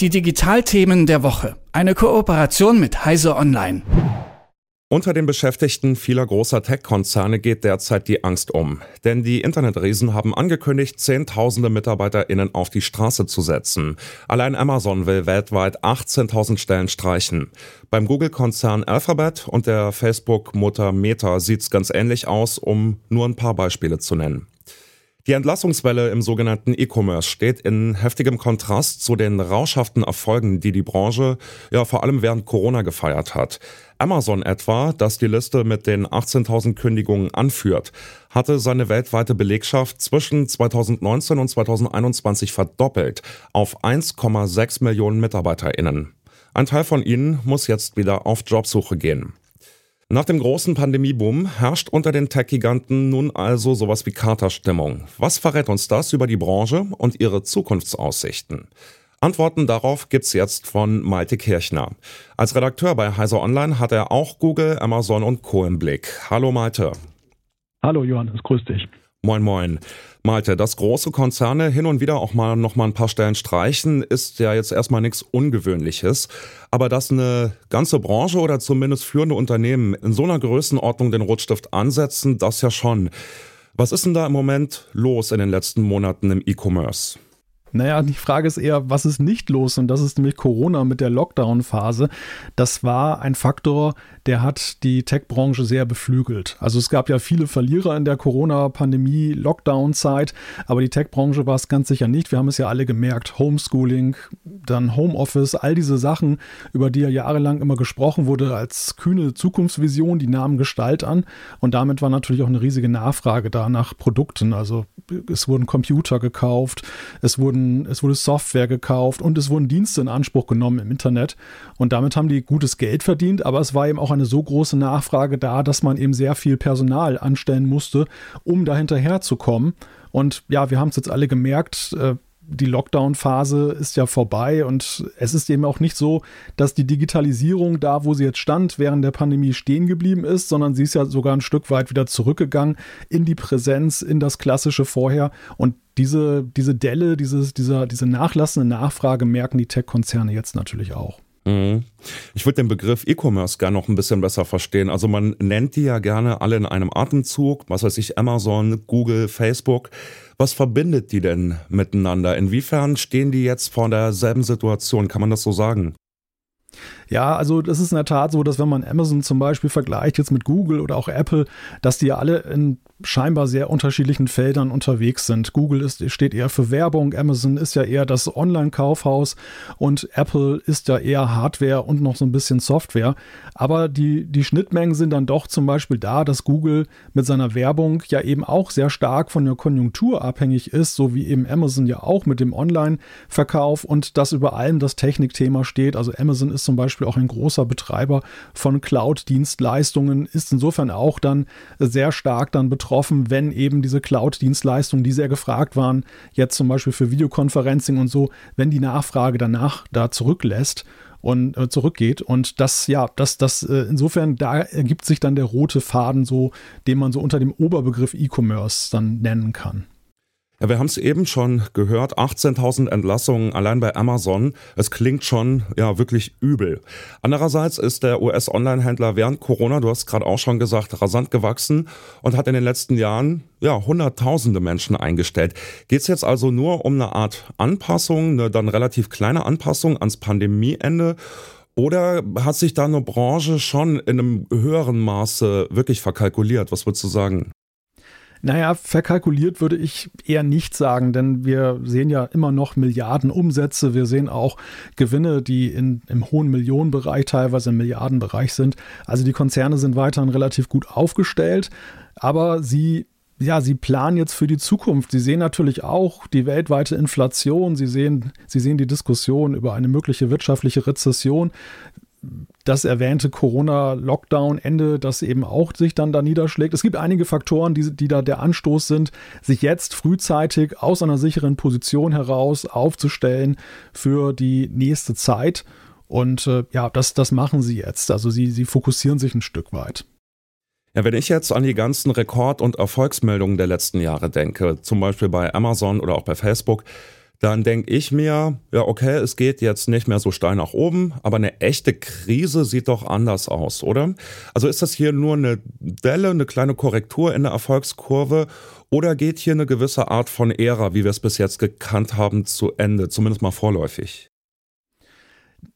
Die Digitalthemen der Woche. Eine Kooperation mit Heise Online. Unter den Beschäftigten vieler großer Tech-Konzerne geht derzeit die Angst um. Denn die Internetriesen haben angekündigt, Zehntausende MitarbeiterInnen auf die Straße zu setzen. Allein Amazon will weltweit 18.000 Stellen streichen. Beim Google-Konzern Alphabet und der Facebook-Mutter Meta sieht's ganz ähnlich aus, um nur ein paar Beispiele zu nennen. Die Entlassungswelle im sogenannten E-Commerce steht in heftigem Kontrast zu den rauschhaften Erfolgen, die die Branche ja vor allem während Corona gefeiert hat. Amazon etwa, das die Liste mit den 18.000 Kündigungen anführt, hatte seine weltweite Belegschaft zwischen 2019 und 2021 verdoppelt auf 1,6 Millionen MitarbeiterInnen. Ein Teil von ihnen muss jetzt wieder auf Jobsuche gehen. Nach dem großen Pandemieboom herrscht unter den Tech-Giganten nun also sowas wie Katerstimmung. Was verrät uns das über die Branche und ihre Zukunftsaussichten? Antworten darauf gibt's jetzt von Malte Kirchner. Als Redakteur bei Heiser Online hat er auch Google, Amazon und Co. im Blick. Hallo Malte. Hallo Johannes, grüß dich. Moin moin. Malte, dass große Konzerne hin und wieder auch mal noch mal ein paar Stellen streichen, ist ja jetzt erstmal nichts Ungewöhnliches. Aber dass eine ganze Branche oder zumindest führende Unternehmen in so einer Größenordnung den Rotstift ansetzen, das ja schon. Was ist denn da im Moment los in den letzten Monaten im E-Commerce? Naja, die Frage ist eher, was ist nicht los? Und das ist nämlich Corona mit der Lockdown-Phase. Das war ein Faktor, der hat die Tech-Branche sehr beflügelt. Also es gab ja viele Verlierer in der Corona-Pandemie, Lockdown-Zeit, aber die Tech-Branche war es ganz sicher nicht. Wir haben es ja alle gemerkt. Homeschooling, dann Homeoffice, all diese Sachen, über die ja jahrelang immer gesprochen wurde als kühne Zukunftsvision, die nahmen Gestalt an. Und damit war natürlich auch eine riesige Nachfrage da nach Produkten. Also es wurden Computer gekauft, es wurden wurden, es wurde Software gekauft und es wurden Dienste in Anspruch genommen im Internet. Und damit haben die gutes Geld verdient, aber es war eben auch eine so große Nachfrage da, dass man eben sehr viel Personal anstellen musste, um da hinterher zu kommen. Und ja, wir haben es jetzt alle gemerkt, äh, die Lockdown-Phase ist ja vorbei und es ist eben auch nicht so, dass die Digitalisierung da, wo sie jetzt stand, während der Pandemie stehen geblieben ist, sondern sie ist ja sogar ein Stück weit wieder zurückgegangen in die Präsenz, in das klassische vorher. Und diese, diese Delle, dieses, dieser, diese nachlassende Nachfrage merken die Tech-Konzerne jetzt natürlich auch. Mhm. Ich würde den Begriff E-Commerce gerne noch ein bisschen besser verstehen. Also man nennt die ja gerne alle in einem Atemzug, was weiß ich, Amazon, Google, Facebook. Was verbindet die denn miteinander? Inwiefern stehen die jetzt vor derselben Situation? Kann man das so sagen? Ja, also das ist in der Tat so, dass wenn man Amazon zum Beispiel vergleicht jetzt mit Google oder auch Apple, dass die ja alle in scheinbar sehr unterschiedlichen Feldern unterwegs sind. Google ist, steht eher für Werbung, Amazon ist ja eher das Online-Kaufhaus und Apple ist ja eher Hardware und noch so ein bisschen Software. Aber die, die Schnittmengen sind dann doch zum Beispiel da, dass Google mit seiner Werbung ja eben auch sehr stark von der Konjunktur abhängig ist, so wie eben Amazon ja auch mit dem Online-Verkauf und dass über allem das Technikthema steht. Also Amazon ist zum Beispiel auch ein großer Betreiber von Cloud-Dienstleistungen, ist insofern auch dann sehr stark dann betroffen wenn eben diese Cloud-Dienstleistungen, die sehr gefragt waren, jetzt zum Beispiel für Videoconferencing und so, wenn die Nachfrage danach da zurücklässt und äh, zurückgeht. Und das, ja, das, das, äh, insofern, da ergibt sich dann der rote Faden so, den man so unter dem Oberbegriff E-Commerce dann nennen kann. Ja, wir haben es eben schon gehört, 18.000 Entlassungen allein bei Amazon. Es klingt schon ja wirklich übel. Andererseits ist der US-Online-Händler während Corona, du hast gerade auch schon gesagt, rasant gewachsen und hat in den letzten Jahren ja hunderttausende Menschen eingestellt. Geht es jetzt also nur um eine Art Anpassung, eine dann relativ kleine Anpassung ans Pandemieende? Oder hat sich da eine Branche schon in einem höheren Maße wirklich verkalkuliert? Was würdest du sagen? Naja, verkalkuliert würde ich eher nicht sagen, denn wir sehen ja immer noch Milliarden Umsätze. Wir sehen auch Gewinne, die in, im hohen Millionenbereich, teilweise im Milliardenbereich sind. Also die Konzerne sind weiterhin relativ gut aufgestellt, aber sie ja, sie planen jetzt für die Zukunft. Sie sehen natürlich auch die weltweite Inflation. Sie sehen, sie sehen die Diskussion über eine mögliche wirtschaftliche Rezession das erwähnte Corona-Lockdown-Ende, das eben auch sich dann da niederschlägt. Es gibt einige Faktoren, die, die da der Anstoß sind, sich jetzt frühzeitig aus einer sicheren Position heraus aufzustellen für die nächste Zeit. Und äh, ja, das, das machen sie jetzt. Also sie, sie fokussieren sich ein Stück weit. Ja, wenn ich jetzt an die ganzen Rekord- und Erfolgsmeldungen der letzten Jahre denke, zum Beispiel bei Amazon oder auch bei Facebook, dann denke ich mir, ja, okay, es geht jetzt nicht mehr so steil nach oben, aber eine echte Krise sieht doch anders aus, oder? Also ist das hier nur eine Delle, eine kleine Korrektur in der Erfolgskurve oder geht hier eine gewisse Art von Ära, wie wir es bis jetzt gekannt haben, zu Ende, zumindest mal vorläufig?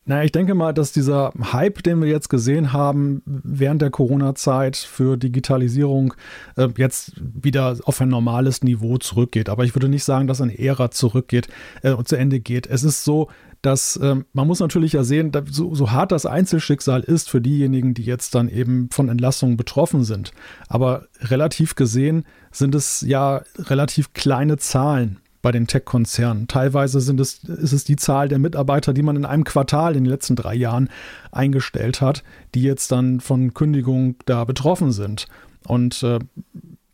Naja, ich denke mal, dass dieser Hype, den wir jetzt gesehen haben während der Corona-Zeit für Digitalisierung, äh, jetzt wieder auf ein normales Niveau zurückgeht. Aber ich würde nicht sagen, dass eine Ära zurückgeht äh, und zu Ende geht. Es ist so, dass äh, man muss natürlich ja sehen, so, so hart das Einzelschicksal ist für diejenigen, die jetzt dann eben von Entlassungen betroffen sind. Aber relativ gesehen sind es ja relativ kleine Zahlen bei den Tech-Konzernen. Teilweise sind es, ist es die Zahl der Mitarbeiter, die man in einem Quartal in den letzten drei Jahren eingestellt hat, die jetzt dann von Kündigung da betroffen sind. Und äh,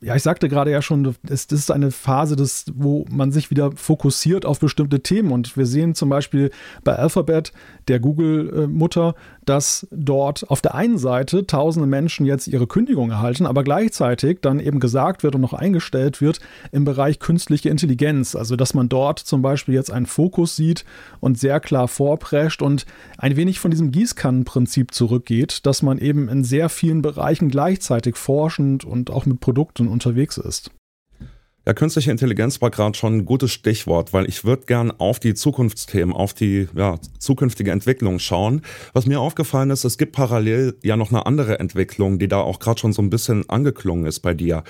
ja, ich sagte gerade ja schon, es ist eine Phase, des, wo man sich wieder fokussiert auf bestimmte Themen. Und wir sehen zum Beispiel bei Alphabet, der Google-Mutter, dass dort auf der einen Seite tausende Menschen jetzt ihre Kündigung erhalten, aber gleichzeitig dann eben gesagt wird und noch eingestellt wird im Bereich künstliche Intelligenz. Also, dass man dort zum Beispiel jetzt einen Fokus sieht und sehr klar vorprescht und ein wenig von diesem Gießkannenprinzip zurückgeht, dass man eben in sehr vielen Bereichen gleichzeitig forschend und auch mit Produkten unterwegs ist. Ja, künstliche Intelligenz war gerade schon ein gutes Stichwort, weil ich würde gern auf die Zukunftsthemen, auf die ja, zukünftige Entwicklung schauen. Was mir aufgefallen ist, es gibt parallel ja noch eine andere Entwicklung, die da auch gerade schon so ein bisschen angeklungen ist bei dir,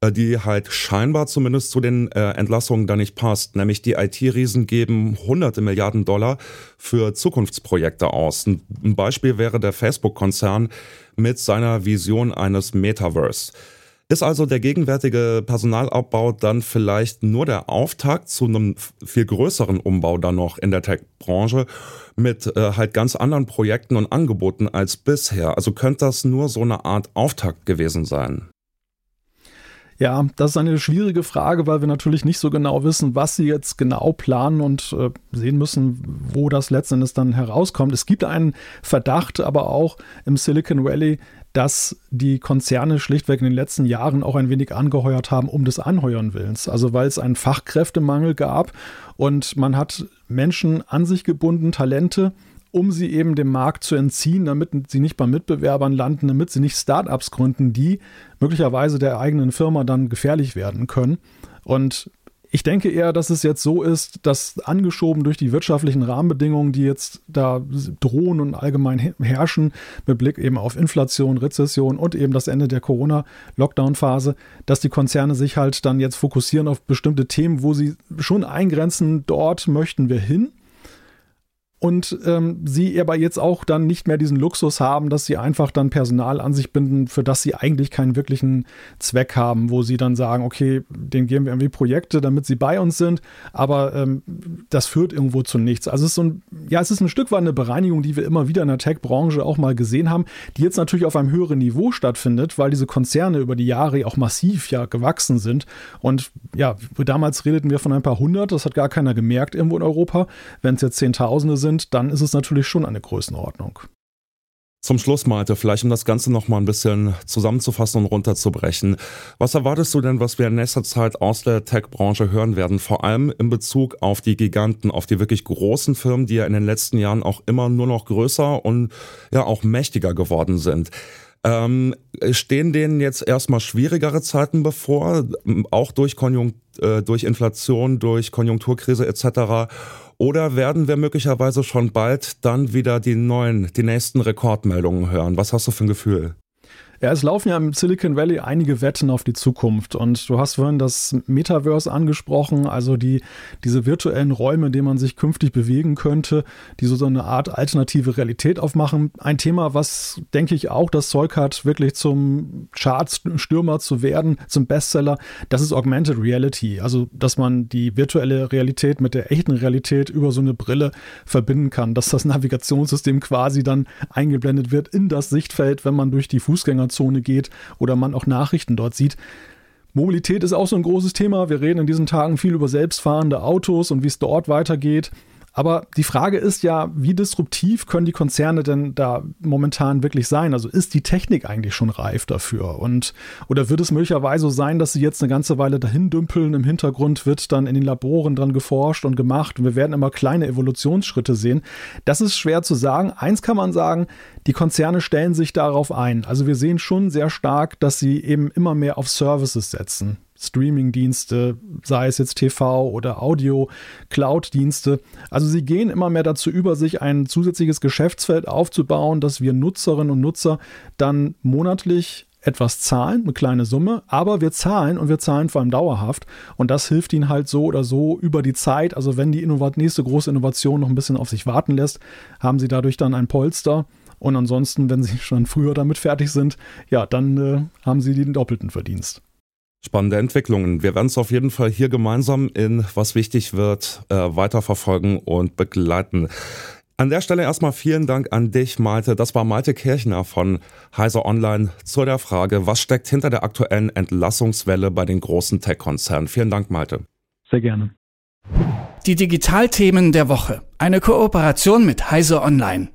äh, die halt scheinbar zumindest zu den äh, Entlassungen da nicht passt. Nämlich die IT-Riesen geben hunderte Milliarden Dollar für Zukunftsprojekte aus. Ein Beispiel wäre der Facebook-Konzern mit seiner Vision eines Metaverse. Ist also der gegenwärtige Personalabbau dann vielleicht nur der Auftakt zu einem viel größeren Umbau dann noch in der Tech-Branche mit äh, halt ganz anderen Projekten und Angeboten als bisher? Also könnte das nur so eine Art Auftakt gewesen sein? Ja, das ist eine schwierige Frage, weil wir natürlich nicht so genau wissen, was sie jetzt genau planen und äh, sehen müssen, wo das letztendlich dann herauskommt. Es gibt einen Verdacht, aber auch im Silicon Valley, dass die Konzerne schlichtweg in den letzten Jahren auch ein wenig angeheuert haben, um des Anheuern willens. Also weil es einen Fachkräftemangel gab und man hat Menschen an sich gebunden, Talente, um sie eben dem Markt zu entziehen, damit sie nicht bei Mitbewerbern landen, damit sie nicht Startups gründen, die möglicherweise der eigenen Firma dann gefährlich werden können. Und ich denke eher, dass es jetzt so ist, dass angeschoben durch die wirtschaftlichen Rahmenbedingungen, die jetzt da drohen und allgemein herrschen, mit Blick eben auf Inflation, Rezession und eben das Ende der Corona-Lockdown-Phase, dass die Konzerne sich halt dann jetzt fokussieren auf bestimmte Themen, wo sie schon eingrenzen, dort möchten wir hin und ähm, sie aber jetzt auch dann nicht mehr diesen Luxus haben, dass sie einfach dann Personal an sich binden, für das sie eigentlich keinen wirklichen Zweck haben, wo sie dann sagen, okay, den geben wir irgendwie Projekte, damit sie bei uns sind, aber ähm, das führt irgendwo zu nichts. Also es ist so ein, ja, es ist ein Stück weit eine Bereinigung, die wir immer wieder in der Tech-Branche auch mal gesehen haben, die jetzt natürlich auf einem höheren Niveau stattfindet, weil diese Konzerne über die Jahre auch massiv ja gewachsen sind. Und ja, damals redeten wir von ein paar hundert, das hat gar keiner gemerkt irgendwo in Europa. Wenn es jetzt Zehntausende sind, sind, dann ist es natürlich schon eine Größenordnung. Zum Schluss, Malte, vielleicht um das Ganze noch mal ein bisschen zusammenzufassen und runterzubrechen. Was erwartest du denn, was wir in nächster Zeit aus der Tech-Branche hören werden? Vor allem in Bezug auf die Giganten, auf die wirklich großen Firmen, die ja in den letzten Jahren auch immer nur noch größer und ja auch mächtiger geworden sind. Ähm, stehen denen jetzt erstmal schwierigere Zeiten bevor, auch durch, Konjunkt, äh, durch Inflation, durch Konjunkturkrise etc.? Oder werden wir möglicherweise schon bald dann wieder die neuen, die nächsten Rekordmeldungen hören? Was hast du für ein Gefühl? Ja, es laufen ja im Silicon Valley einige Wetten auf die Zukunft. Und du hast vorhin das Metaverse angesprochen, also die, diese virtuellen Räume, in denen man sich künftig bewegen könnte, die so, so eine Art alternative Realität aufmachen. Ein Thema, was, denke ich, auch das Zeug hat, wirklich zum Chartstürmer zu werden, zum Bestseller, das ist Augmented Reality. Also, dass man die virtuelle Realität mit der echten Realität über so eine Brille verbinden kann, dass das Navigationssystem quasi dann eingeblendet wird in das Sichtfeld, wenn man durch die Fußgänger Fußgängerzone geht oder man auch Nachrichten dort sieht. Mobilität ist auch so ein großes Thema. Wir reden in diesen Tagen viel über selbstfahrende Autos und wie es dort weitergeht. Aber die Frage ist ja, wie disruptiv können die Konzerne denn da momentan wirklich sein? Also ist die Technik eigentlich schon reif dafür? Und oder wird es möglicherweise so sein, dass sie jetzt eine ganze Weile dahin dümpeln? Im Hintergrund wird dann in den Laboren dran geforscht und gemacht und wir werden immer kleine Evolutionsschritte sehen. Das ist schwer zu sagen. Eins kann man sagen, die Konzerne stellen sich darauf ein. Also wir sehen schon sehr stark, dass sie eben immer mehr auf Services setzen. Streaming-Dienste, sei es jetzt TV oder Audio, Cloud-Dienste. Also sie gehen immer mehr dazu über, sich ein zusätzliches Geschäftsfeld aufzubauen, dass wir Nutzerinnen und Nutzer dann monatlich etwas zahlen, eine kleine Summe, aber wir zahlen und wir zahlen vor allem dauerhaft und das hilft ihnen halt so oder so über die Zeit. Also wenn die Innovat nächste große Innovation noch ein bisschen auf sich warten lässt, haben sie dadurch dann ein Polster und ansonsten, wenn sie schon früher damit fertig sind, ja, dann äh, haben sie den doppelten Verdienst. Spannende Entwicklungen. Wir werden es auf jeden Fall hier gemeinsam in was wichtig wird äh, weiterverfolgen und begleiten. An der Stelle erstmal vielen Dank an dich, Malte. Das war Malte Kirchner von Heiser Online zu der Frage, was steckt hinter der aktuellen Entlassungswelle bei den großen Tech-Konzernen. Vielen Dank, Malte. Sehr gerne. Die Digitalthemen der Woche. Eine Kooperation mit Heiser Online.